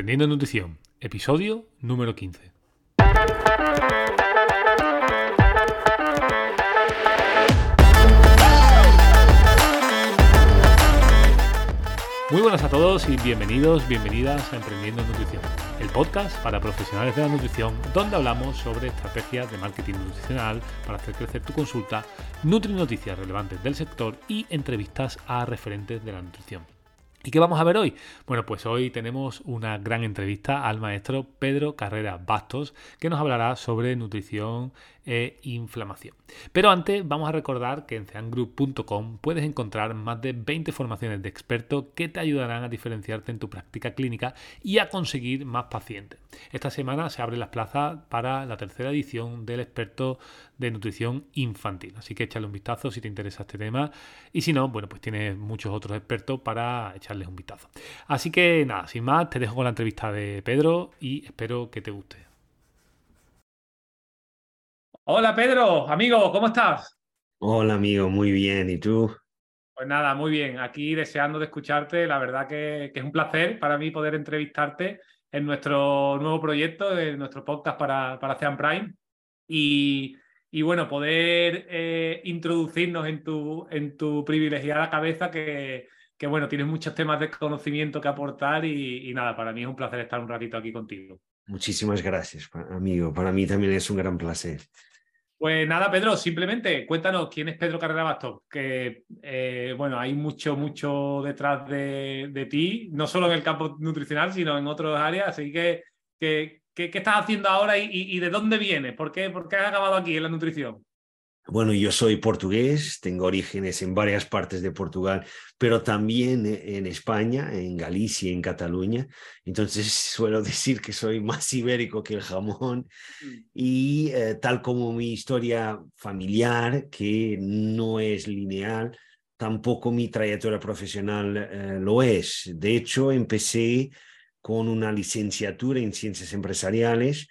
Aprendiendo Nutrición, episodio número 15. Muy buenas a todos y bienvenidos, bienvenidas a Emprendiendo Nutrición, el podcast para profesionales de la nutrición donde hablamos sobre estrategias de marketing nutricional para hacer crecer tu consulta, nutri noticias relevantes del sector y entrevistas a referentes de la nutrición. ¿Y qué vamos a ver hoy? Bueno, pues hoy tenemos una gran entrevista al maestro Pedro Carrera Bastos, que nos hablará sobre nutrición e inflamación. Pero antes vamos a recordar que en ceangroup.com puedes encontrar más de 20 formaciones de expertos que te ayudarán a diferenciarte en tu práctica clínica y a conseguir más pacientes. Esta semana se abren las plazas para la tercera edición del experto de nutrición infantil, así que échale un vistazo si te interesa este tema y si no, bueno, pues tienes muchos otros expertos para echarles un vistazo. Así que nada, sin más, te dejo con la entrevista de Pedro y espero que te guste. Hola Pedro, amigo, ¿cómo estás? Hola amigo, muy bien. ¿Y tú? Pues nada, muy bien. Aquí deseando de escucharte. La verdad que, es un placer para mí poder entrevistarte en nuestro nuevo proyecto, en nuestro podcast para, para Cean Prime. Y, bueno, poder eh, introducirnos en tu, en tu privilegiada cabeza que, que, bueno, tienes muchos temas de conocimiento que aportar y, y nada, para mí es un placer estar un ratito aquí contigo. Muchísimas gracias, amigo. Para mí también es un gran placer. Pues nada, Pedro, simplemente cuéntanos quién es Pedro Carrera Bastos, que eh, bueno, hay mucho, mucho detrás de, ti, no solo en el campo nutricional, sino en otras áreas, así que, ¿qué estás haciendo ahora y, de dónde vienes? ¿Por qué, ¿Por qué has acabado aquí en la nutrición? Bueno, yo soy portugués, tengo orígenes en varias partes de Portugal, pero también en España, en Galicia, en Cataluña. Entonces suelo decir que soy más ibérico que el jamón. Mm. Y eh, tal como mi historia familiar, que no es lineal, tampoco mi trayectoria profesional eh, lo es. De hecho, empecé con una licenciatura en ciencias empresariales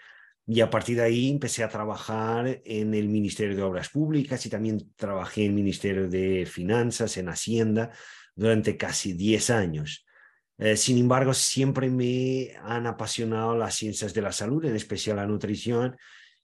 y a partir de ahí empecé a trabajar en el Ministerio de Obras Públicas y también trabajé en el Ministerio de Finanzas, en Hacienda, durante casi 10 años. Eh, sin embargo, siempre me han apasionado las ciencias de la salud, en especial la nutrición,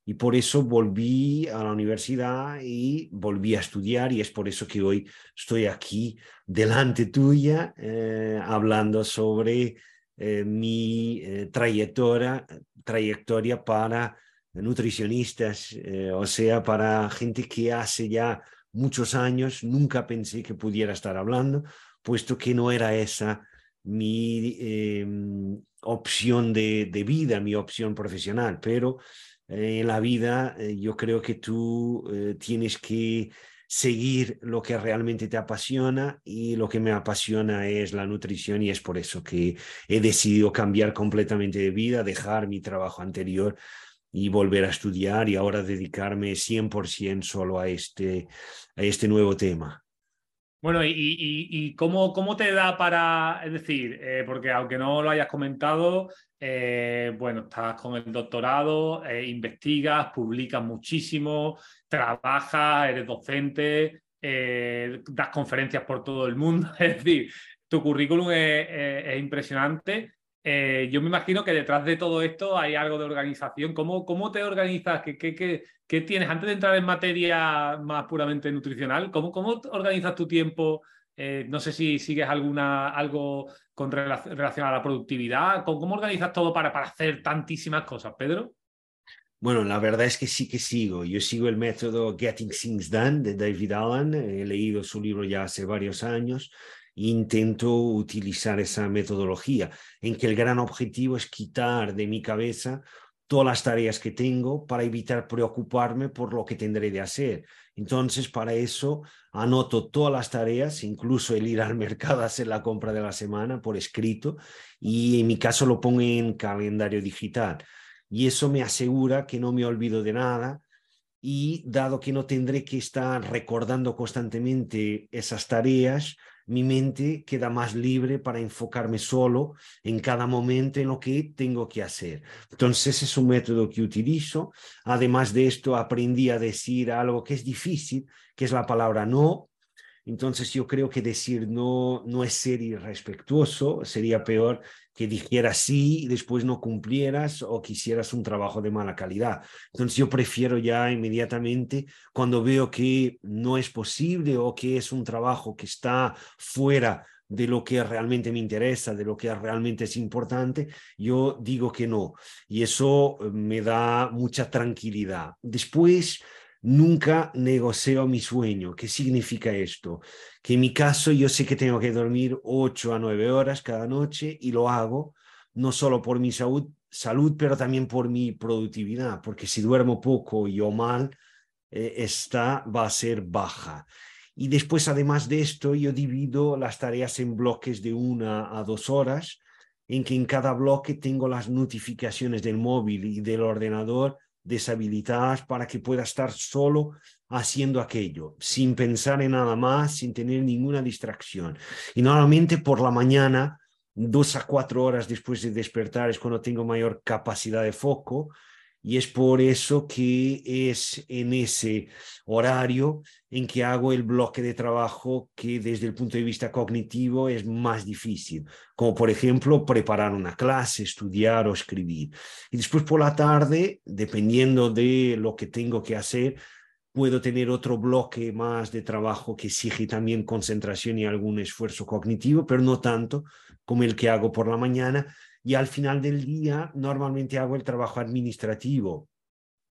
y por eso volví a la universidad y volví a estudiar y es por eso que hoy estoy aquí delante tuya eh, hablando sobre eh, mi trayectoria, trayectoria para nutricionistas, eh, o sea, para gente que hace ya muchos años nunca pensé que pudiera estar hablando, puesto que no era esa mi em, opción de, vida, mi opción profesional, pero eh, en la vida eh, yo creo que tú tienes que seguir lo que realmente te apasiona y lo que me apasiona es la nutrición y es por eso que he decidido cambiar completamente de vida, dejar mi trabajo anterior y volver a estudiar y ahora dedicarme 100% solo a este, a este nuevo tema. Bueno, ¿y, cómo, cómo, te da para, es decir, eh, porque aunque no lo hayas comentado, eh, bueno, estás con el doctorado, eh, investigas, publicas muchísimo, trabajas, eres docente, das conferencias por todo el mundo, es decir, tu currículum es impresionante eh, yo me imagino que detrás de todo esto hay algo de organización. ¿Cómo, cómo te organizas? ¿Qué, qué, qué, tienes? Antes de entrar en materia más puramente nutricional, ¿cómo, cómo organizas tu tiempo? Eh, no sé si sigues alguna, algo con relación a la productividad. ¿Cómo, organizas todo para, para hacer tantísimas cosas, Pedro? Bueno, la verdad es que sí que sigo. Yo sigo el método Getting Things Done de David Allen. He leído su libro ya hace varios años intento utilizar esa metodología, en que el gran objetivo es quitar de mi cabeza todas las tareas que tengo para evitar preocuparme por lo que tendré de hacer. Entonces, para eso anoto todas las tareas, incluso el ir al mercado a hacer la compra de la semana por escrito, y en mi caso lo pongo en calendario digital. Y eso me asegura que no me olvido de nada, y dado que no tendré que estar recordando constantemente esas tareas, mi mente queda más libre para enfocarme solo en cada momento en lo que tengo que hacer. Entonces es un método que utilizo. Además de esto, aprendí a decir algo que es difícil, que es la palabra no. Entonces yo creo que decir no, no es ser irrespetuoso, sería peor que dijeras sí y después no cumplieras o quisieras un trabajo de mala calidad. Entonces yo prefiero ya inmediatamente, cuando veo que no es posible o que es un trabajo que está fuera de lo que realmente me interesa, de lo que realmente es importante, yo digo que no. Y eso eh, me da mucha tranquilidad. Después, nunca negocio mi sueño. ¿Qué significa esto? Que en mi caso yo sé que tengo que dormir 8 a 9 horas cada noche y lo hago no solo por mi salud, salud pero también por mi productividad, porque si duermo poco y o mal, eh, esta va a ser baja. Y después, además de esto, yo divido las tareas en bloques de una a dos horas, en que en cada bloque tengo las notificaciones del móvil y del ordenador deshabilitadas para que pueda estar solo haciendo aquello, sin pensar en nada más, sin tener ninguna distracción. Y normalmente por la mañana, dos a cuatro horas después de despertar, es cuando tengo mayor capacidad de foco y es por eso que es en ese horario en que hago el bloque de trabajo que desde el punto de vista cognitivo es más difícil, como por ejemplo preparar una clase, estudiar o escribir. Y después por la tarde, dependiendo de lo que tengo que hacer, puedo tener otro bloque más de trabajo que exige también concentración y algún esfuerzo cognitivo, pero no tanto como el que hago por la mañana y al final del día normalmente hago el trabajo administrativo,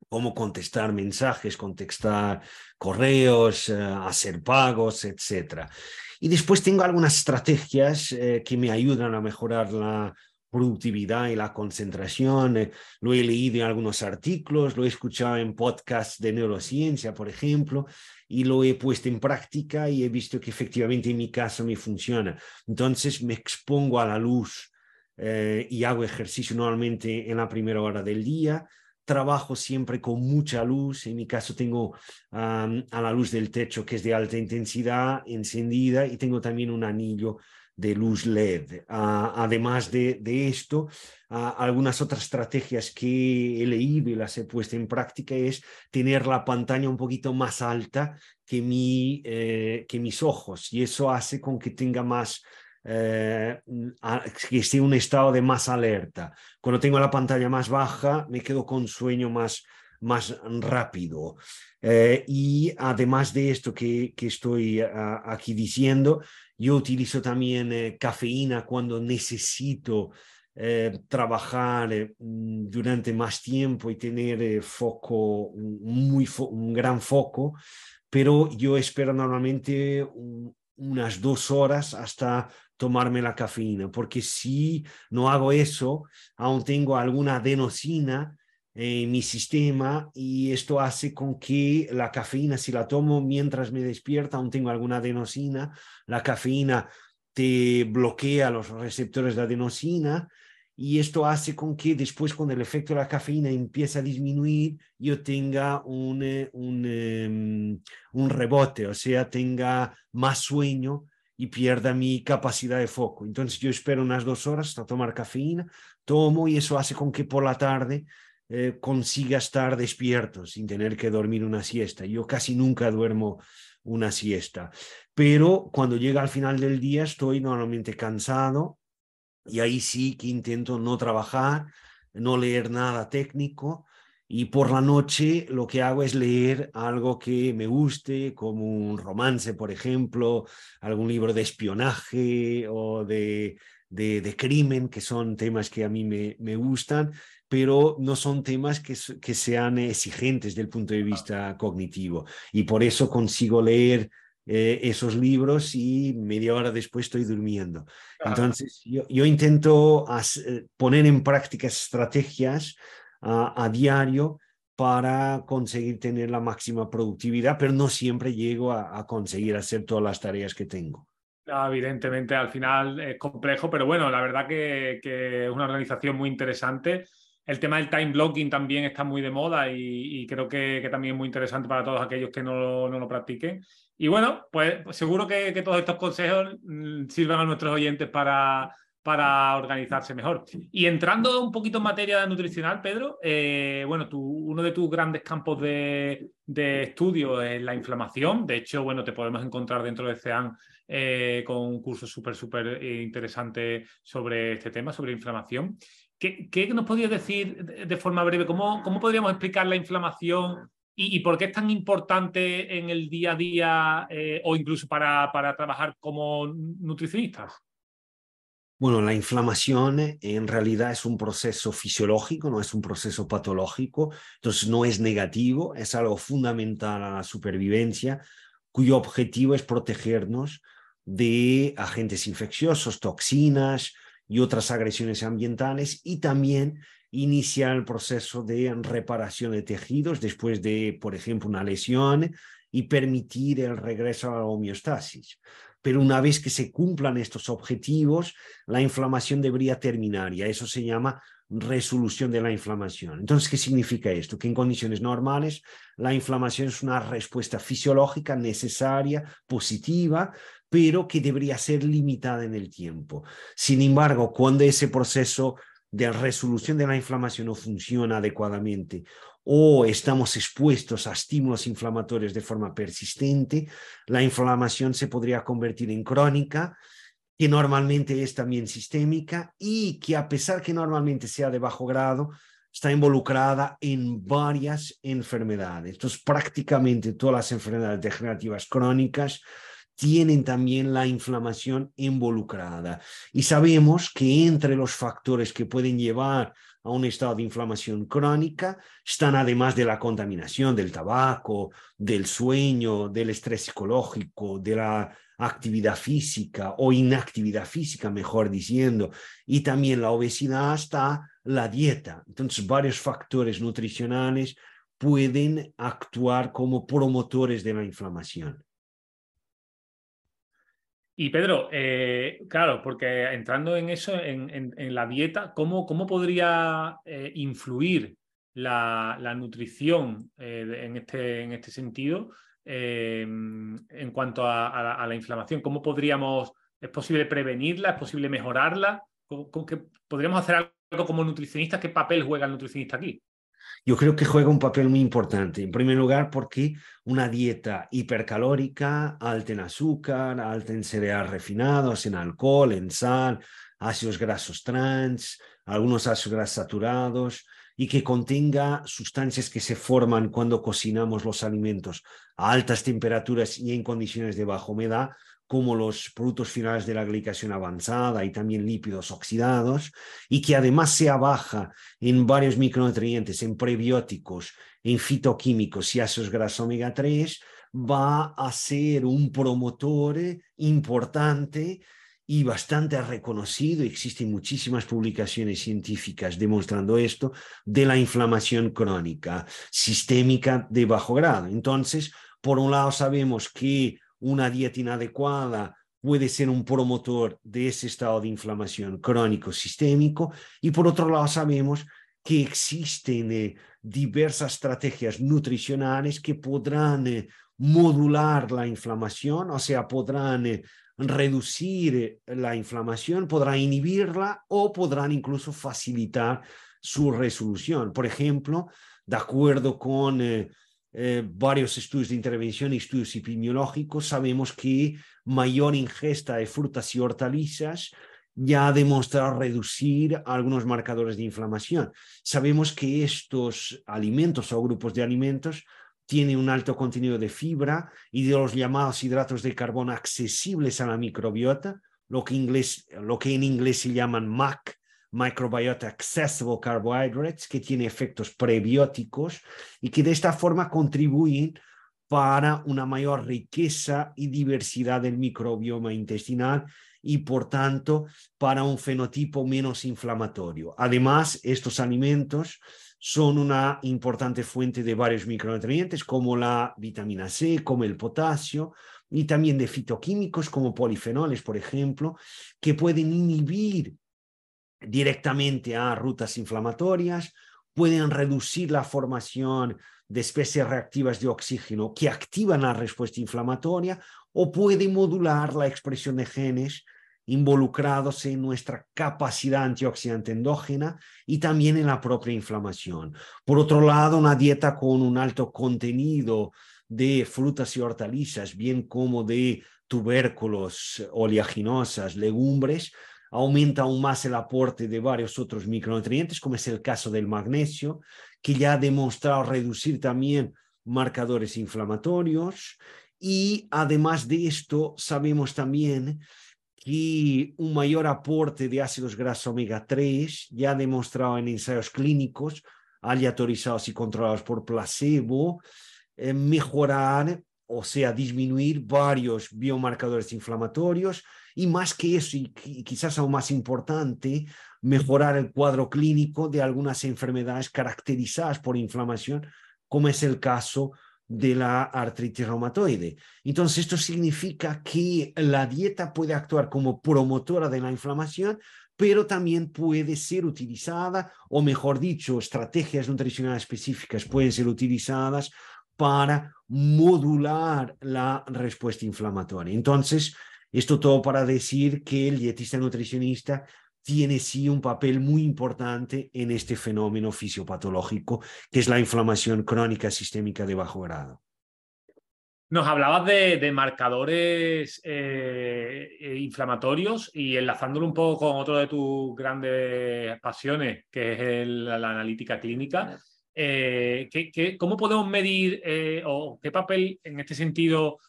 como contestar mensajes, contestar correos, eh, hacer pagos, etc. Y después tengo algunas estrategias eh, que me ayudan a mejorar la productividad y la concentración. Eh, lo he leído en algunos artículos, lo he escuchado en podcasts de neurociencia, por ejemplo, y lo he puesto en práctica y he visto que efectivamente en mi caso me funciona. Entonces me expongo a la luz eh, y hago ejercicio normalmente en la primera hora del día. Trabajo siempre con mucha luz. En mi caso tengo a la luz del techo que es de alta intensidad encendida y tengo también un anillo de luz LED. Ah, además de, esto, ah, algunas otras estrategias que he leído y las he puesto en práctica es tener la pantalla un poquito más alta que, mi, eh, que mis ojos y eso hace con que tenga más eh, en un estado de más alerta. Cuando tengo la pantalla más baja, me quedo con sueño más, más rápido. Eh, y además de esto que, que estoy aquí diciendo, yo utilizo también eh, cafeína cuando necesito trabajar durante más tiempo y tener foco, muy un gran foco, pero yo espero normalmente unas dos horas hasta tomarme la cafeína, porque si no hago eso, aún tengo alguna adenosina en mi sistema y esto hace con que la cafeína, si la tomo mientras me despierta, aún tengo alguna adenosina, la cafeína te bloquea los receptores de adenosina y esto hace con que después cuando el efecto de la cafeína empieza a disminuir, yo tenga un, eh, un, em, un rebote, o sea, tenga más sueño y pierda mi capacidad de foco. Entonces yo espero unas dos horas hasta tomar cafeína, tomo y eso hace con que por la tarde eh, consiga estar despierto sin tener que dormir una siesta. Yo casi nunca duermo una siesta, pero cuando llega al final del día estoy normalmente cansado y ahí sí que intento no trabajar, no leer nada técnico y por la noche lo que hago es leer algo que me guste, como un romance, por ejemplo, algún libro de espionaje o de, de, crimen, que son temas que a mí me, me gustan, pero no son temas que, que sean exigentes desde el punto de vista cognitivo. Y por eso consigo leer eh, esos libros y media hora después estoy durmiendo. Entonces, yo, yo intento eh, poner en práctica estrategias a, diario para conseguir tener la máxima productividad, pero no siempre llego a, conseguir hacer todas las tareas que tengo. evidentemente, al final es complejo, pero bueno, la verdad que, es una organización muy interesante. El tema del time blocking también está muy de moda y, creo que, también es muy interesante para todos aquellos que no, no lo practiquen. Y bueno, pues, pues seguro que, todos estos consejos mm, sirvan a nuestros oyentes para, para organizarse mejor. Y entrando un poquito en materia nutricional, Pedro, eh, bueno, uno de tus grandes campos de, estudio es la inflamación. De hecho, bueno, te podemos encontrar dentro de CEAN eh, con un curso súper, súper interesante sobre este tema, sobre inflamación. ¿Qué, nos podrías decir de forma breve? ¿Cómo, cómo podríamos explicar la inflamación y, por qué es tan importante en el día a día eh, o incluso para, para trabajar como nutricionistas? Bueno, la inflamación eh, en realidad es un proceso fisiológico, no es un proceso patológico, entonces no es negativo, es algo fundamental a la supervivencia, cuyo objetivo es protegernos de agentes infecciosos, toxinas y otras agresiones ambientales y también iniciar el proceso de reparación de tejidos después de, por ejemplo, una lesión y permitir el regreso a la homeostasis pero una vez que se cumplan estos objetivos, la inflamación debería terminar y a eso se llama resolución de la inflamación. Entonces, ¿qué significa esto? Que en condiciones normales la inflamación es una respuesta fisiológica necesaria, positiva, pero que debería ser limitada en el tiempo. Sin embargo, cuando ese proceso de resolución de la inflamación no funciona adecuadamente o estamos expuestos a estímulos inflamatorios de forma persistente, la inflamación se podría convertir en crónica, que normalmente es también sistémica y que a pesar que normalmente sea de bajo grado, está involucrada en varias enfermedades. Entonces, prácticamente todas las enfermedades degenerativas crónicas tienen también la inflamación involucrada. Y sabemos que entre los factores que pueden llevar a un estado de inflamación crónica están además de la contaminación, del tabaco, del sueño, del estrés psicológico, de la actividad física o inactividad física, mejor diciendo, y también la obesidad hasta la dieta. Entonces, varios factores nutricionales pueden actuar como promotores de la inflamación. Y Pedro, eh, claro, porque entrando en eso, en, la dieta, ¿cómo, cómo podría eh, influir la, nutrición eh, en, este, en este sentido en cuanto a, la, inflamación? ¿Cómo podríamos, es posible prevenirla, es posible mejorarla? ¿Podríamos hacer algo como nutricionista? ¿Qué papel juega el nutricionista aquí? Yo creo que juega un papel muy importante. En primer lugar, porque una dieta hipercalórica, alta en azúcar, alta en cereales refinados, en alcohol, en sal, ácidos grasos trans, algunos ácidos grasos saturados, y que contenga sustancias que se forman cuando cocinamos los alimentos a altas temperaturas y en condiciones de baja humedad, como los productos finales de la glicación avanzada y también lípidos oxidados, y que además sea baja en varios micronutrientes, en prebióticos, en fitoquímicos y ácidos grasos omega 3, va a ser un promotor importante y bastante reconocido, existen muchísimas publicaciones científicas demostrando esto, de la inflamación crónica sistémica de bajo grado. Entonces, por un lado sabemos que una dieta inadecuada puede ser un promotor de ese estado de inflamación crónico sistémico y por otro lado sabemos que existen eh, diversas estrategias nutricionales que podrán eh, modular la inflamación, o sea, podrán eh, reducir la inflamación, podrán inhibirla o podrán incluso facilitar su resolución. Por ejemplo, de acuerdo con eh, varios estudios de intervención y estudios epidemiológicos, sabemos que mayor ingesta de frutas y hortalizas ya ha demostrado reducir algunos marcadores de inflamación. Sabemos que estos alimentos o grupos de alimentos tienen un alto contenido de fibra y de los llamados hidratos de carbono accesibles a la microbiota, lo que, inglés, lo que en inglés se llaman MAC, Microbiota Accessible Carbohydrates, que tiene efectos prebióticos y que de esta forma contribuyen para una mayor riqueza y diversidad del microbioma intestinal y por tanto para un fenotipo menos inflamatorio. Además, estos alimentos son una importante fuente de varios micronutrientes como la vitamina C, como el potasio y también de fitoquímicos como polifenoles, por ejemplo, que pueden inhibir directamente a rutas inflamatorias, pueden reducir la formación de especies reactivas de oxígeno que activan la respuesta inflamatoria o pueden modular la expresión de genes involucrados en nuestra capacidad antioxidante endógena y también en la propia inflamación. Por otro lado, una dieta con un alto contenido de frutas y hortalizas, bien como de tubérculos, oleaginosas, legumbres, aumenta aún más el aporte de varios otros micronutrientes, como es el caso del magnesio, que ya ha demostrado reducir también marcadores inflamatorios. Y además de esto, sabemos también que un mayor aporte de ácidos grasos omega 3 ya demostrado en ensayos clínicos aleatorizados y controlados por placebo, eh, mejorar, o sea, disminuir varios biomarcadores inflamatorios y más que eso, y quizás aún más importante, mejorar el cuadro clínico de algunas enfermedades caracterizadas por inflamación, como es el caso de la artritis reumatoide. Entonces, esto significa que la dieta puede actuar como promotora de la inflamación, pero también puede ser utilizada, o mejor dicho, estrategias nutricionales específicas pueden ser utilizadas para modular la respuesta inflamatoria. Entonces, esto todo para decir que el dietista nutricionista tiene sí un papel muy importante en este fenómeno fisiopatológico, que es la inflamación crónica sistémica de bajo grado. Nos hablabas de, marcadores eh, eh, inflamatorios y enlazándolo un poco con otro de tus grandes pasiones, que es la analítica clínica. Eh, cómo podemos medir o qué papel en este sentido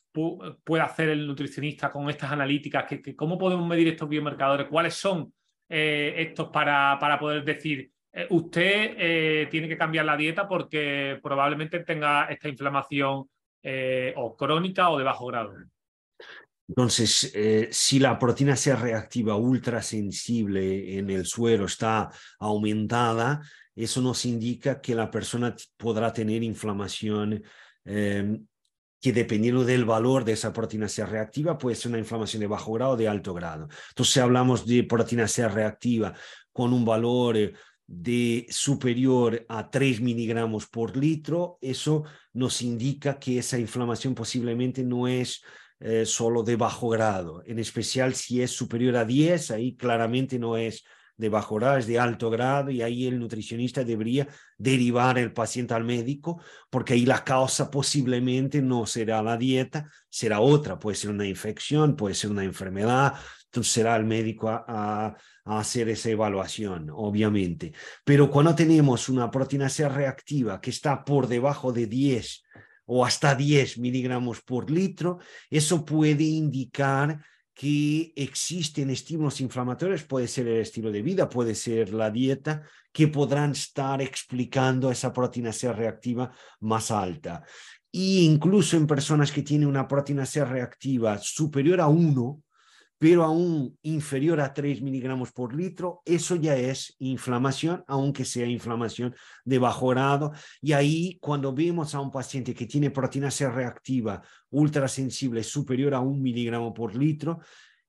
puede hacer el nutricionista con estas analíticas? ¿Cómo podemos medir estos biomarcadores? ¿Cuáles son eh, estos para, poder decir, eh, usted eh, tiene que cambiar la dieta porque probablemente tenga esta inflamación o crónica o de bajo grado. Entonces, si la proteína C reactiva ultrasensible en el suero está aumentada, eso nos indica que la persona podrá tener inflamación que dependiendo del valor de esa proteína C reactiva puede ser una inflamación de bajo grado o de alto grado. Entonces, si hablamos de proteína C reactiva con un valor eh, de superior a 3 miligramos por litro, eso nos indica que esa inflamación posiblemente no es eh, solo de bajo grado, en especial si es superior a 10, ahí claramente no es de bajo grado, es de alto grado y ahí el nutricionista debería derivar el paciente al médico porque ahí la causa posiblemente no será la dieta, será otra, puede ser una infección, puede ser una enfermedad, entonces será el médico a, hacer esa evaluación, obviamente. Pero cuando tenemos una proteína C reactiva que está por debajo de 10 o hasta 10 miligramos por litro, eso puede indicar que existen estímulos inflamatorios, puede ser el estilo de vida, puede ser la dieta, que podrán estar explicando esa proteína C reactiva más alta. Y incluso en personas que tienen una proteína C reactiva superior a 1, pero aún inferior a 3 miligramos por litro, eso ya es inflamación, aunque sea inflamación de bajo grado. Y ahí, cuando vemos a un paciente que tiene proteína C reactiva ultrasensible superior a un miligramo por litro,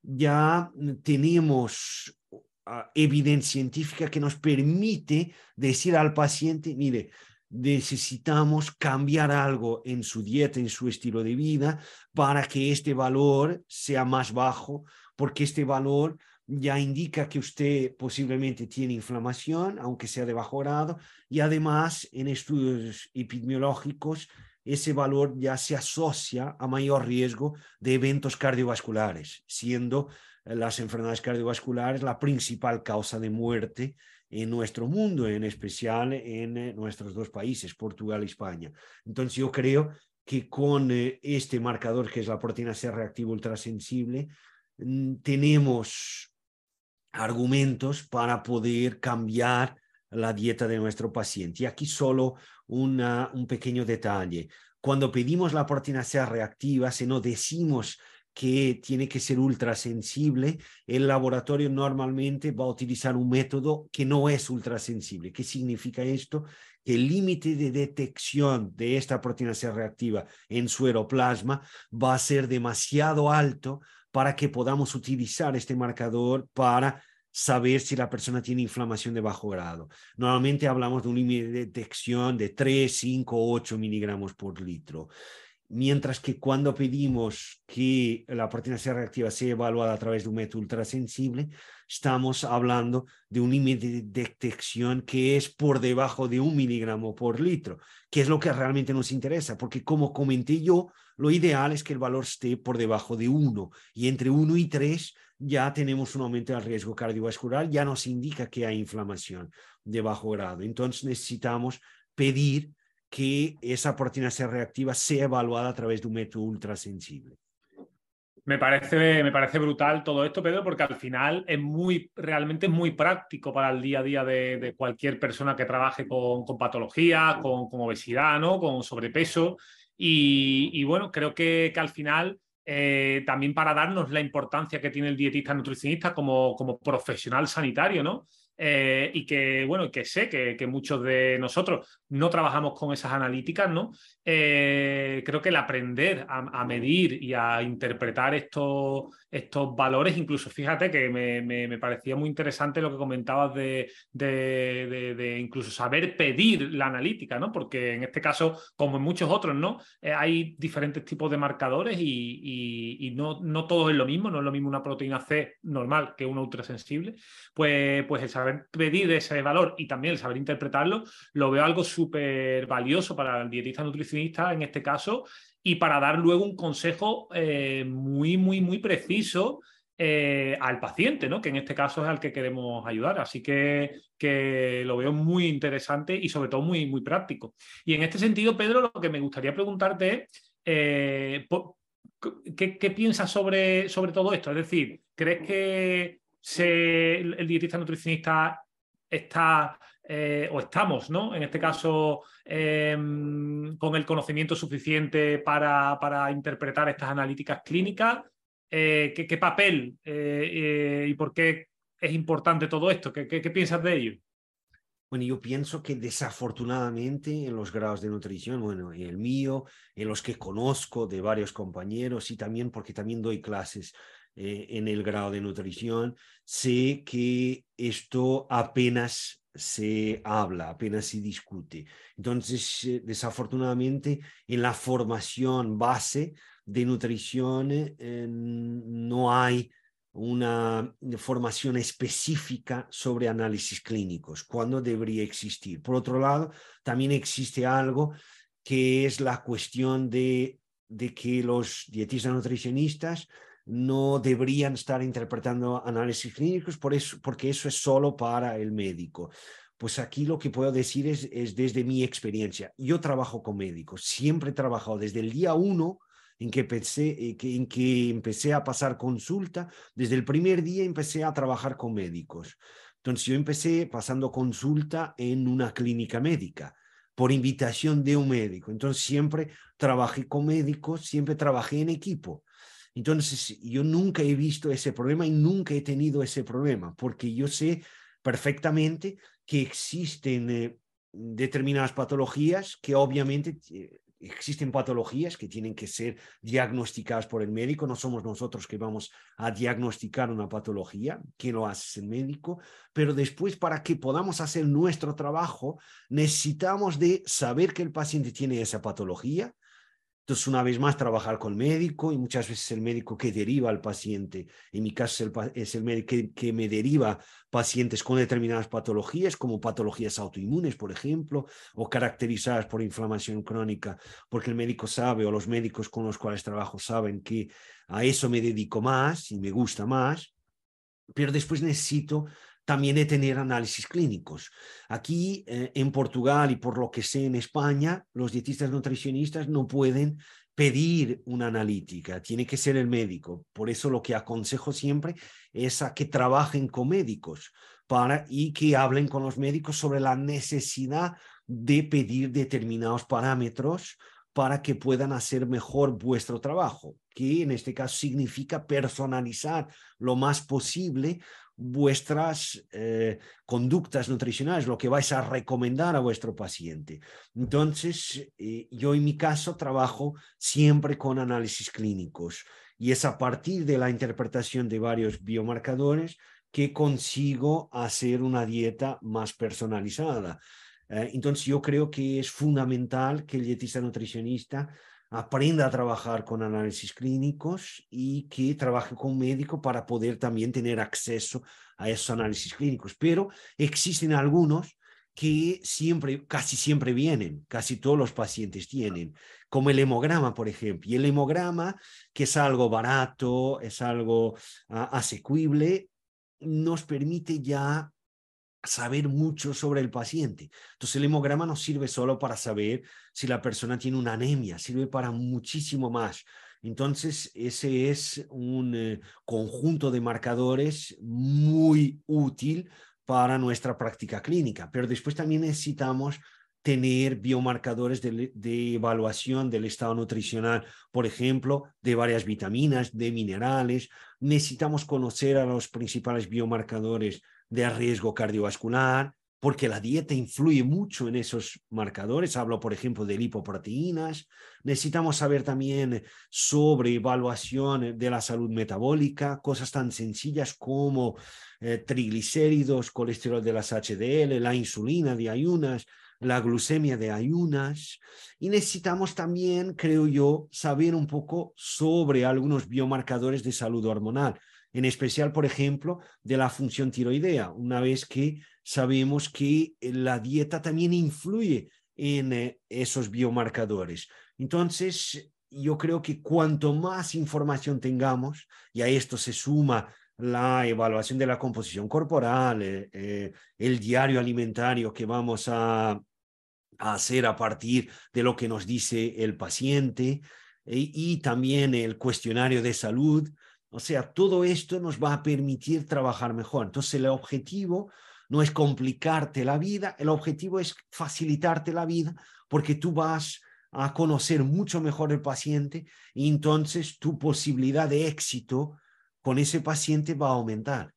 ya tenemos ah, evidencia científica que nos permite decir al paciente, mire, necesitamos cambiar algo en su dieta, en su estilo de vida, para que este valor sea más bajo porque este valor ya indica que usted posiblemente tiene inflamación, aunque sea de bajo grado, y además en estudios epidemiológicos ese valor ya se asocia a mayor riesgo de eventos cardiovasculares, siendo las enfermedades cardiovasculares la principal causa de muerte en nuestro mundo, en especial en eh, nuestros dos países, Portugal y España. Entonces yo creo que con eh, este marcador que es la proteína C reactiva ultrasensible, tenemos argumentos para poder cambiar la dieta de nuestro paciente. Y aquí solo una, un pequeño detalle. Cuando pedimos la proteína C reactiva, si no decimos que tiene que ser ultrasensible, el laboratorio normalmente va a utilizar un método que no es ultrasensible. ¿Qué significa esto? Que el límite de detección de esta proteína C reactiva en suero plasma va a ser demasiado alto para que podamos utilizar este marcador para saber si la persona tiene inflamación de bajo grado. Normalmente hablamos de un límite de detección de 3, 5, 8 miligramos por litro. Mientras que cuando pedimos que la proteína C reactiva sea evaluada a través de un método ultrasensible, estamos hablando de un límite de detección que es por debajo de un miligramo por litro, que es lo que realmente nos interesa, porque como comenté yo, lo ideal es que el valor esté por debajo de 1 y entre 1 y 3 ya tenemos un aumento del riesgo cardiovascular, ya nos indica que hay inflamación de bajo grado. Entonces necesitamos pedir que esa proteína C reactiva sea evaluada a través de un método ultrasensible. Me parece, me parece brutal todo esto, Pedro, porque al final es muy, realmente es muy práctico para el día a día de, cualquier persona que trabaje con, con patología, con, obesidad, ¿no? con sobrepeso. Y, bueno, creo que, que al final eh, también para darnos la importancia que tiene el dietista nutricionista como, como profesional sanitario, ¿no? Eh, y que, bueno, que sé que, muchos de nosotros no trabajamos con esas analíticas, ¿no? Eh, creo que el aprender a, medir y a interpretar estos, estos valores, incluso fíjate que me, parecía muy interesante lo que comentabas de, de, incluso saber pedir la analítica, ¿no? Porque en este caso, como en muchos otros, ¿no? Eh, hay diferentes tipos de marcadores y, no, no todo es lo mismo, no es lo mismo una proteína C normal que una ultrasensible, pues, pues el saber pedir ese valor y también el saber interpretarlo, lo veo algo súper valioso para el dietista nutricionista en este caso y para dar luego un consejo eh, muy, muy, muy preciso eh, al paciente, ¿no? que en este caso es al que queremos ayudar. Así que, que lo veo muy interesante y sobre todo muy, muy práctico. Y en este sentido, Pedro, lo que me gustaría preguntarte es, eh, ¿qué, piensas sobre, sobre todo esto? Es decir, ¿crees que se, el dietista nutricionista está eh, o estamos, ¿no? En este caso, em, con el conocimiento suficiente para, para, interpretar estas analíticas clínicas. Eh, ¿qué, papel eh, y por qué es importante todo esto? ¿Qué, qué, piensas de ello? Bueno, yo pienso que desafortunadamente en los grados de nutrición, bueno, en el mío, en los que conozco de varios compañeros y también porque también doy clases eh, en el grado de nutrición, sé que esto apenas se habla, apenas se discute. Entonces, eh, desafortunadamente, en la formación base de nutrición eh, no hay una formación específica sobre análisis clínicos, cuando debería existir. Por otro lado, también existe algo que es la cuestión de, de que los dietistas nutricionistas no deberían estar interpretando análisis clínicos por eso, porque eso es solo para el médico. Pues aquí lo que puedo decir es, es desde mi experiencia. Yo trabajo con médicos, siempre he trabajado desde el día uno en que, empecé, eh, en que empecé a pasar consulta, desde el primer día empecé a trabajar con médicos. Entonces yo empecé pasando consulta en una clínica médica por invitación de un médico. Entonces siempre trabajé con médicos, siempre trabajé en equipo. Entonces, yo nunca he visto ese problema y nunca he tenido ese problema, porque yo sé perfectamente que existen eh, determinadas patologías que obviamente eh, existen patologías que tienen que ser diagnosticadas por el médico, no somos nosotros que vamos a diagnosticar una patología, que lo hace el médico, pero después para que podamos hacer nuestro trabajo necesitamos de saber que el paciente tiene esa patología, entonces, una vez más, trabajar con el médico y muchas veces el médico que deriva al paciente. En mi caso es el, médico que, me deriva pacientes con determinadas patologías, como patologías autoinmunes, por ejemplo, o caracterizadas por inflamación crónica, porque el médico sabe o los médicos con los cuales trabajo saben que a eso me dedico más y me gusta más. Pero después necesito también de tener análisis clínicos. Aquí eh, en Portugal y por lo que sé en España, los dietistas nutricionistas no pueden pedir una analítica, tiene que ser el médico. Por eso lo que aconsejo siempre es que trabajen con médicos para, y que hablen con los médicos sobre la necesidad de pedir determinados parámetros para que puedan hacer mejor vuestro trabajo, que en este caso significa personalizar lo más posible vuestras eh, conductas nutricionales, lo que vais a recomendar a vuestro paciente. Entonces, eh, yo en mi caso trabajo siempre con análisis clínicos y es a partir de la interpretación de varios biomarcadores que consigo hacer una dieta más personalizada. Eh, entonces, yo creo que es fundamental que el dietista nutricionista aprenda a trabajar con análisis clínicos y que trabaje con un médico para poder también tener acceso a esos análisis clínicos. Pero existen algunos que siempre, casi siempre vienen, casi todos los pacientes tienen, como el hemograma, por ejemplo. Y el hemograma, que es algo barato, es algo uh, asequible, nos permite ya saber mucho sobre el paciente. Entonces el hemograma no sirve solo para saber si la persona tiene una anemia, sirve para muchísimo más. Entonces ese es un eh, conjunto de marcadores muy útil para nuestra práctica clínica, pero después también necesitamos tener biomarcadores de, de, evaluación del estado nutricional, por ejemplo, de varias vitaminas, de minerales. Necesitamos conocer a los principales biomarcadores de riesgo cardiovascular, porque la dieta influye mucho en esos marcadores. Hablo, por ejemplo, de lipoproteínas. Necesitamos saber también sobre evaluación de la salud metabólica, cosas tan sencillas como eh, triglicéridos, colesterol de las HDL, la insulina de ayunas, la glucemia de ayunas. Y necesitamos también, creo yo, saber un poco sobre algunos biomarcadores de salud hormonal en especial, por ejemplo, de la función tiroidea, una vez que sabemos que la dieta también influye en eh, esos biomarcadores. Entonces, yo creo que cuanto más información tengamos, y a esto se suma la evaluación de la composición corporal, eh, eh, el diario alimentario que vamos a, a, hacer a partir de lo que nos dice el paciente, y también el cuestionario de salud, o sea, todo esto nos va a permitir trabajar mejor. Entonces, el objetivo no es complicarte la vida, el objetivo es facilitarte la vida porque tú vas a conocer mucho mejor el paciente y entonces tu posibilidad de éxito con ese paciente va a aumentar.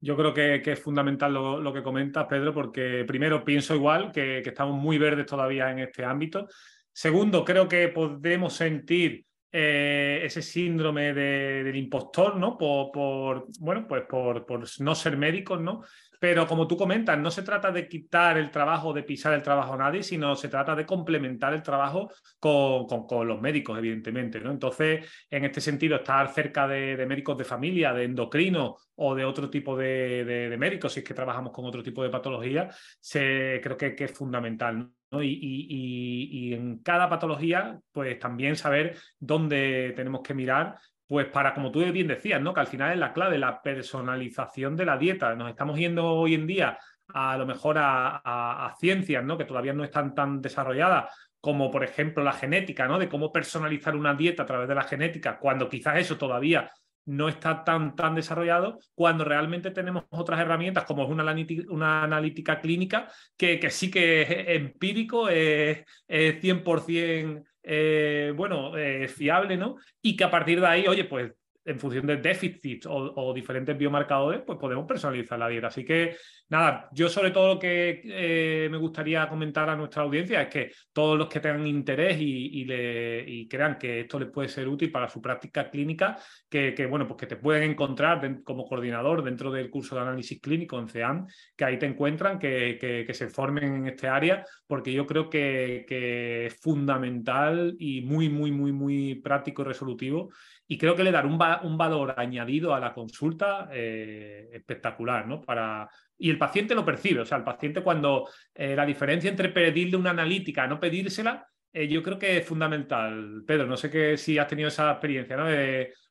Yo creo que, es fundamental lo, que comentas, Pedro, porque primero pienso igual, que, que estamos muy verdes todavía en este ámbito. Segundo, creo que podemos sentir eh, ese síndrome del impostor, ¿no? Por, bueno, pues por, por, no ser médicos, ¿no? Pero como tú comentas, no se trata de quitar el trabajo, de pisar el trabajo a nadie, sino se trata de complementar el trabajo con, los médicos, evidentemente, ¿no? Entonces, en este sentido, estar cerca de, médicos de familia, de endocrino o de otro tipo de, de, médicos, si es que trabajamos con otro tipo de patología, se, creo que, es fundamental. Y, en cada patología, pues también saber dónde tenemos que mirar, pues para, como tú bien decías, ¿no? Que al final es la clave, la personalización de la dieta. Nos estamos yendo hoy en día a, lo mejor a, ciencias, ¿no? Que todavía no están tan desarrolladas, como por ejemplo la genética, ¿no? De cómo personalizar una dieta a través de la genética, cuando quizás eso todavía no está tan, tan desarrollado cuando realmente tenemos otras herramientas como es una, una analítica clínica que, que, sí que es empírico, es, es 100% eh, bueno, eh, fiable, ¿no? Y que a partir de ahí, oye, pues en función de déficits o, diferentes biomarcadores, pues podemos personalizar la dieta. Así que, nada, yo sobre todo lo que eh, me gustaría comentar a nuestra audiencia es que todos los que tengan interés y, crean que esto les puede ser útil para su práctica clínica, que, bueno, pues que te pueden encontrar como coordinador dentro del curso de análisis clínico en CEAN, que ahí te encuentran, que, que se formen en este área, porque yo creo que es fundamental y muy, muy, muy, muy práctico y resolutivo y creo que le dará un, valor añadido a la consulta eh, espectacular, ¿no? Para... Y el paciente lo percibe, o sea, el paciente cuando eh, la diferencia entre pedirle una analítica a no pedírsela, eh, yo creo que es fundamental. Pedro, no sé que, si has tenido esa experiencia, ¿no?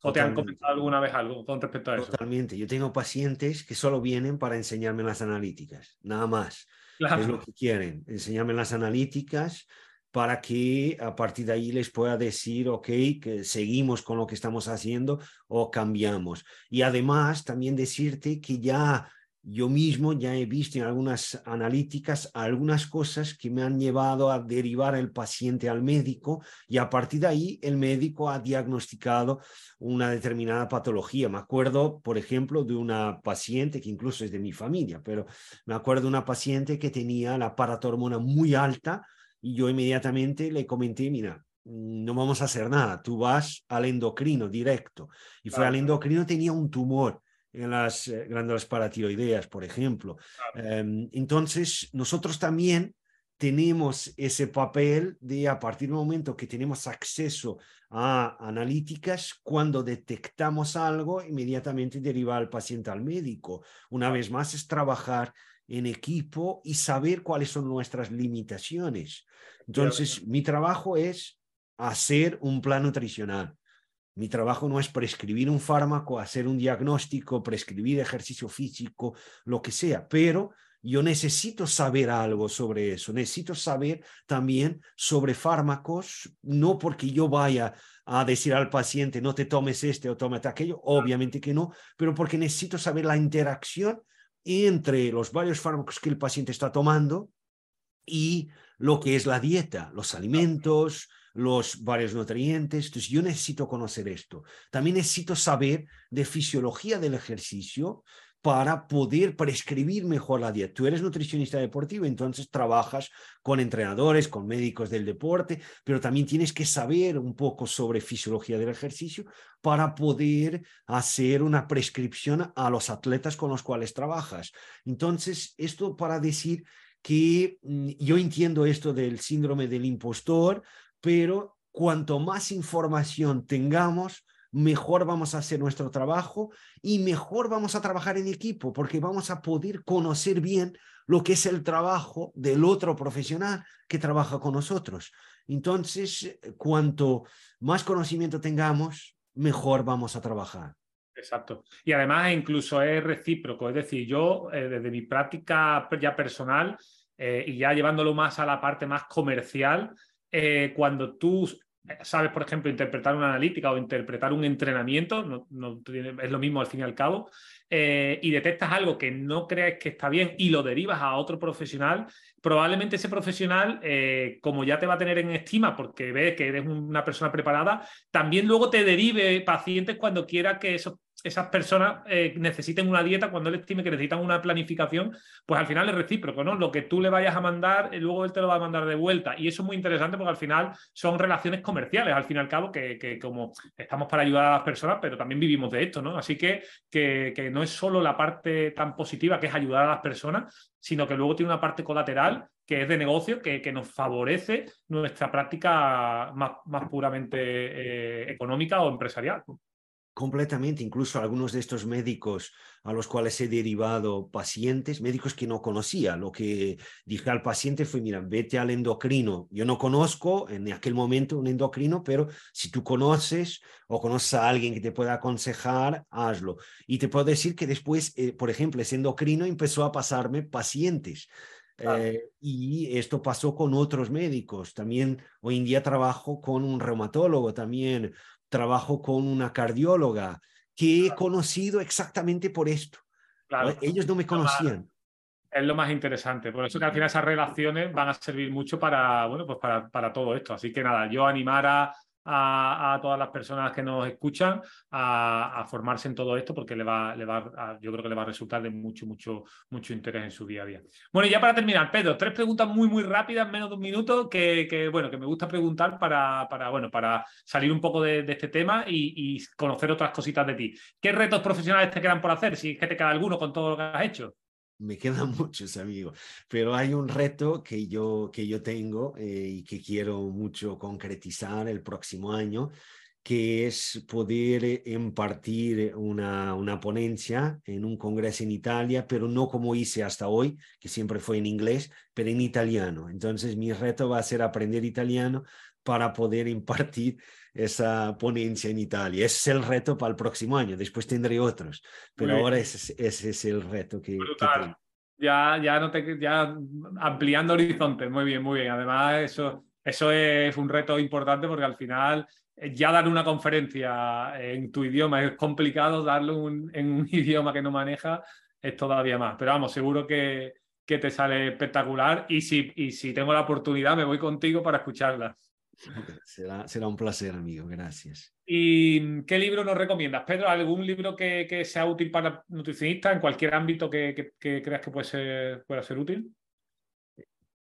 o te han comentado alguna vez algo con respecto a eso. Totalmente. Yo tengo pacientes que solo vienen para enseñarme las analíticas, nada más. Es lo que quieren, enseñarme las analíticas para que a partir de ahí les pueda decir, ok, que seguimos con lo que estamos haciendo o cambiamos. Y además también decirte que ya yo mismo ya he visto en algunas analíticas algunas cosas que me han llevado a derivar el paciente al médico y a partir de ahí el médico ha diagnosticado una determinada patología. Me acuerdo, por ejemplo, de una paciente que incluso es de mi familia, pero me acuerdo de una paciente que tenía la paratormona muy alta y yo inmediatamente le comenté, mira, no vamos a hacer nada, tú vas al endocrino directo. Y fue al endocrino, tenía un tumor en las eh, glándulas paratiroideas, por ejemplo. Em, entonces, nosotros también tenemos ese papel de a partir del momento que tenemos acceso a analíticas, cuando detectamos algo, inmediatamente deriva al paciente al médico. Una vez más es trabajar en equipo y saber cuáles son nuestras limitaciones. Entonces, mi trabajo es hacer un plan nutricional. Mi trabajo no es prescribir un fármaco, hacer un diagnóstico, prescribir ejercicio físico, lo que sea, pero yo necesito saber algo sobre eso, necesito saber también sobre fármacos, no porque yo vaya a decir al paciente no te tomes este o tómate aquello, obviamente que no, pero porque necesito saber la interacción entre los varios fármacos que el paciente está tomando y lo que es la dieta, los alimentos, los varios nutrientes. Entonces, yo necesito conocer esto. También necesito saber de fisiología del ejercicio para poder prescribir mejor la dieta. Tú eres nutricionista deportivo, entonces trabajas con entrenadores, con médicos del deporte, pero también tienes que saber un poco sobre fisiología del ejercicio para poder hacer una prescripción a los atletas con los cuales trabajas. Entonces, esto para decir que mm, yo entiendo esto del síndrome del impostor, pero cuanto más información tengamos, mejor vamos a hacer nuestro trabajo y mejor vamos a trabajar en equipo, porque vamos a poder conocer bien lo que es el trabajo del otro profesional que trabaja con nosotros. Entonces, cuanto más conocimiento tengamos, mejor vamos a trabajar. Exacto. Y además incluso es recíproco, es decir, yo eh, desde mi práctica ya personal eh, y ya llevándolo más a la parte más comercial, eh, cuando tú sabes, por ejemplo, interpretar una analítica o interpretar un entrenamiento, no, es lo mismo al fin y al cabo, eh, y detectas algo que no crees que está bien y lo derivas a otro profesional, probablemente ese profesional, eh, como ya te va a tener en estima porque ve que eres una persona preparada, también luego te derive pacientes cuando quiera que esos esas personas eh, necesiten una dieta, cuando él estime que necesitan una planificación, pues al final es recíproco, ¿no? Lo que tú le vayas a mandar, eh, luego él te lo va a mandar de vuelta. Y eso es muy interesante porque al final son relaciones comerciales, al fin y al cabo, que, como estamos para ayudar a las personas, pero también vivimos de esto, ¿no? Así que, que, no es solo la parte tan positiva que es ayudar a las personas, sino que luego tiene una parte colateral que es de negocio, que, que nos favorece nuestra práctica más, más puramente eh, económica o empresarial. Completamente, incluso algunos de estos médicos a los cuales he derivado pacientes, médicos que no conocía, lo que dije al paciente fue, mira, vete al endocrino. Yo no conozco en aquel momento un endocrino, pero si tú conoces o conoces a alguien que te pueda aconsejar, hazlo. Y te puedo decir que después, eh, por ejemplo, ese endocrino empezó a pasarme pacientes. Eh, y esto pasó con otros médicos. También hoy en día trabajo con un reumatólogo, también trabajo con una cardióloga que he conocido exactamente por esto. Ellos no me conocían. Es lo más interesante. Por eso que al final esas relaciones van a servir mucho para, bueno, pues para, para todo esto. Así que nada, yo animar a, a, todas las personas que nos escuchan a, formarse en todo esto porque le va, le va yo creo que le va a resultar de mucho, mucho, mucho interés en su día a día. Bueno, y ya para terminar, Pedro, tres preguntas muy, muy rápidas, menos de un minuto, que, bueno, que me gusta preguntar para, para, bueno, para salir un poco de, este tema y, y, conocer otras cositas de ti. ¿Qué retos profesionales te quedan por hacer? Si es que te queda alguno con todo lo que has hecho me quedan muchos amigos, pero hay un reto que yo, que yo tengo eh, y que quiero mucho concretizar el próximo año, que es poder eh, impartir una, una ponencia en un congreso en Italia, pero no como hice hasta hoy, que siempre fue en inglés, pero en italiano. Entonces mi reto va a ser aprender italiano para poder impartir esa ponencia en Italia. Ese es el reto para el próximo año. Después tendré otros, pero ahora ese, ese, es el reto que, que Ya, ya, no te, ya ampliando horizontes. Muy bien, muy bien. Además, eso, eso es un reto importante porque al final eh, ya dar una conferencia en tu idioma es complicado, darlo en un idioma que no maneja es todavía más. Pero vamos, seguro que, que te sale espectacular y si, y si tengo la oportunidad me voy contigo para escucharla. Será, será un placer, amigo. Gracias. ¿Y qué libro nos recomiendas, Pedro? ¿Algún libro que, que sea útil para nutricionistas en cualquier ámbito que, que, creas que puede ser, pueda ser útil?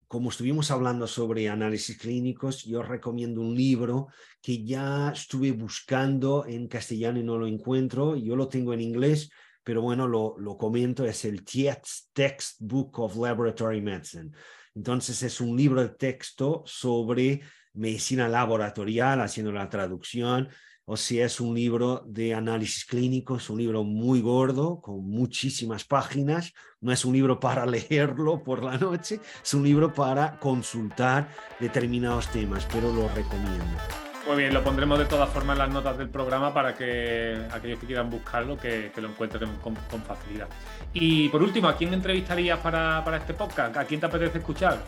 Como estuvimos hablando sobre análisis clínicos, yo recomiendo un libro que ya estuve buscando en castellano y no lo encuentro. Yo lo tengo en inglés, pero bueno, lo, lo comento, es el TIETS Textbook of Laboratory Medicine. Entonces es un libro de texto sobre medicina laboratorial, haciendo la traducción, o si es un libro de análisis clínico, es un libro muy gordo, con muchísimas páginas, no es un libro para leerlo por la noche, es un libro para consultar determinados temas, pero lo recomiendo. Muy bien, lo pondremos de todas formas en las notas del programa para que aquellos que quieran buscarlo, que, lo encuentren con, facilidad. Y por último, ¿a quién entrevistarías para, para este podcast? ¿A quién te apetece escuchar?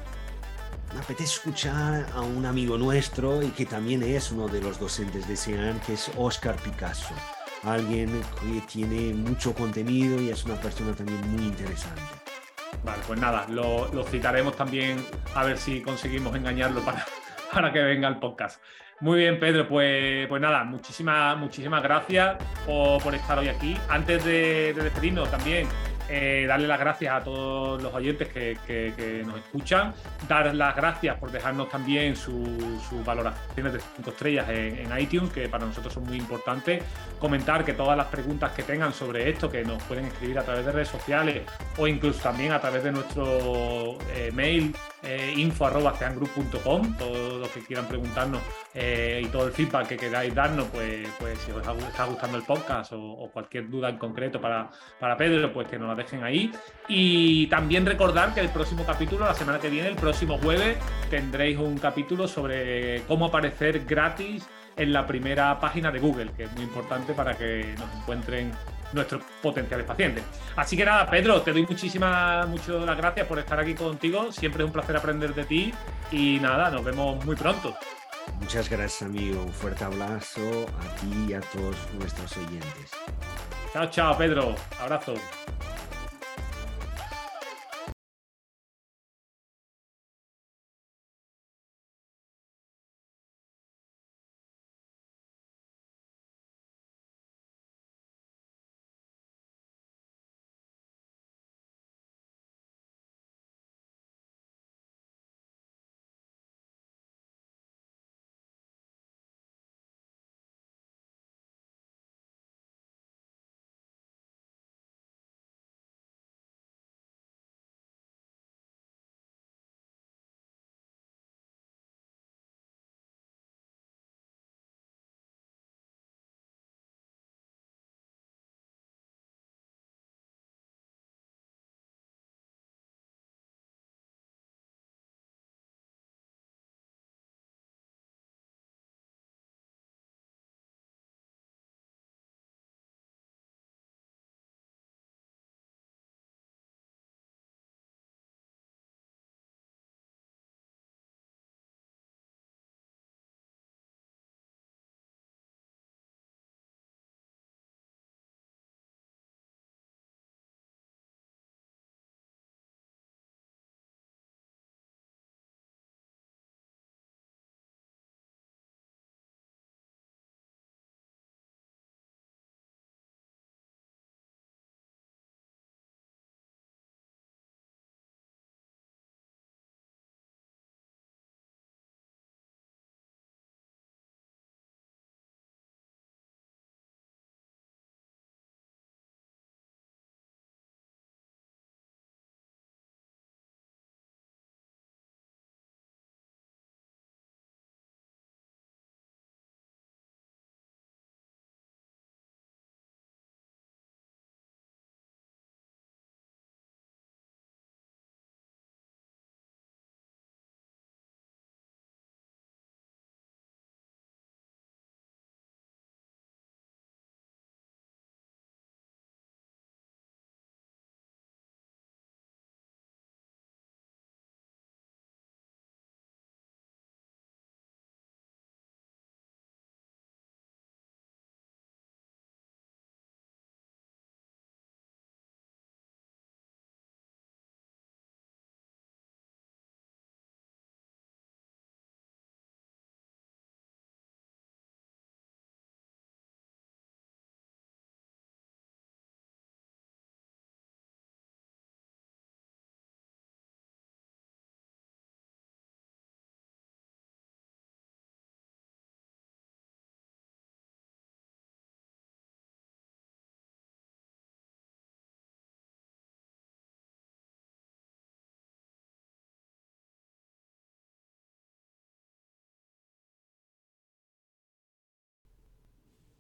Me apetece escuchar a un amigo nuestro y que también es uno de los docentes de CEAN, que es Oscar Picasso. Alguien que tiene mucho contenido y es una persona también muy interesante. Vale, pues nada, lo, citaremos también a ver si conseguimos engañarlo para, para que venga el podcast. Muy bien, Pedro, pues, pues nada, muchísimas, muchísimas gracias por, estar hoy aquí. Antes de despedirnos también, eh, darle las gracias a todos los oyentes que, nos escuchan, dar las gracias por dejarnos también sus valoraciones de 5 estrellas en, iTunes, que para nosotros son muy importantes, comentar que todas las preguntas que tengan sobre esto, que nos pueden escribir a través de redes sociales o incluso también a través de nuestro eh, mail eh, info.ceangroup.com, todos los que quieran preguntarnos eh, y todo el feedback que queráis darnos, pues, pues si os está gustando el podcast o, cualquier duda en concreto para, para Pedro, pues que nos la dejen ahí. Y también recordar que el próximo capítulo, la semana que viene, el próximo jueves, tendréis un capítulo sobre cómo aparecer gratis en la primera página de Google, que es muy importante para que nos encuentren nuestros potenciales pacientes. Así que nada, Pedro, te doy muchísimas, las gracias por estar aquí contigo. Siempre es un placer aprender de ti y nada, nos vemos muy pronto. Muchas gracias, amigo. Un fuerte abrazo a ti y a todos nuestros oyentes. Chao, chao, Pedro. Abrazo.